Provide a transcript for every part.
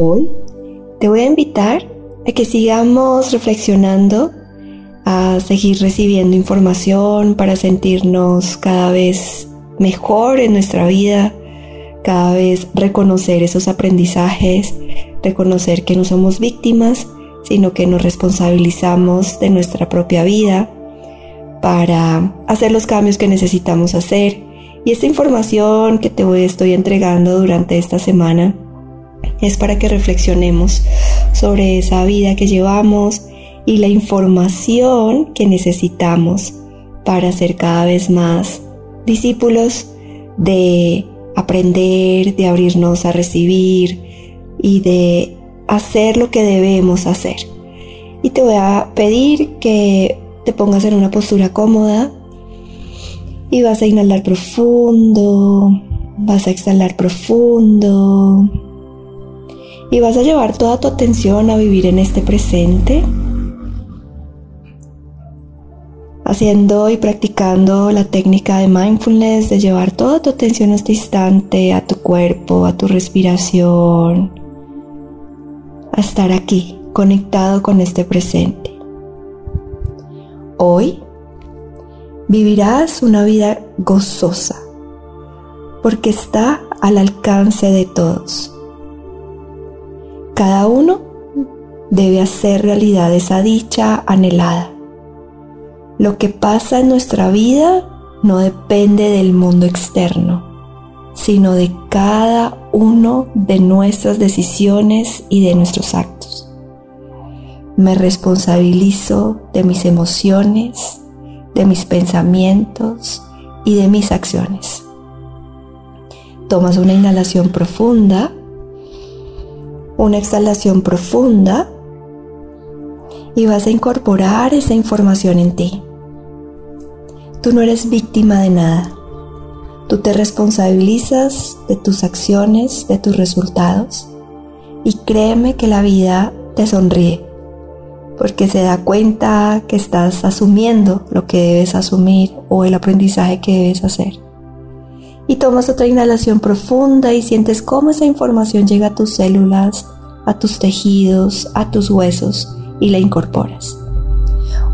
Hoy te voy a invitar a que sigamos reflexionando, a seguir recibiendo información para sentirnos cada vez mejor en nuestra vida, cada vez reconocer esos aprendizajes, reconocer que no somos víctimas, sino que nos responsabilizamos de nuestra propia vida para hacer los cambios que necesitamos hacer. Y esta información que te voy, estoy entregando durante esta semana es para que reflexionemos sobre esa vida que llevamos y la información que necesitamos para ser cada vez más discípulos de aprender, de abrirnos a recibir y de hacer lo que debemos hacer. Y te voy a pedir que te pongas en una postura cómoda y vas a inhalar profundo, vas a exhalar profundo y vas a llevar toda tu atención a vivir en este presente, haciendo y practicando la técnica de mindfulness, de llevar toda tu atención a este instante, a tu cuerpo, a tu respiración, a estar aquí, conectado con este presente. Hoy vivirás una vida gozosa, porque está al alcance de todos. Cada uno debe hacer realidad esa dicha anhelada. Lo que pasa en nuestra vida no depende del mundo externo, sino de cada uno de nuestras decisiones y de nuestros actos. Me responsabilizo de mis emociones, de mis pensamientos y de mis acciones. Tomas una inhalación profunda una exhalación profunda y vas a incorporar esa información en ti. Tú no eres víctima de nada. Tú te responsabilizas de tus acciones, de tus resultados y créeme que la vida te sonríe porque se da cuenta que estás asumiendo lo que debes asumir o el aprendizaje que debes hacer. Y tomas otra inhalación profunda y sientes cómo esa información llega a tus células, a tus tejidos, a tus huesos y la incorporas.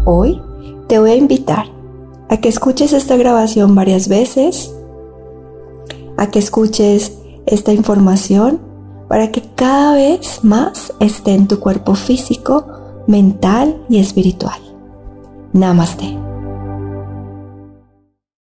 Hoy te voy a invitar a que escuches esta grabación varias veces, a que escuches esta información para que cada vez más esté en tu cuerpo físico, mental y espiritual. Namaste.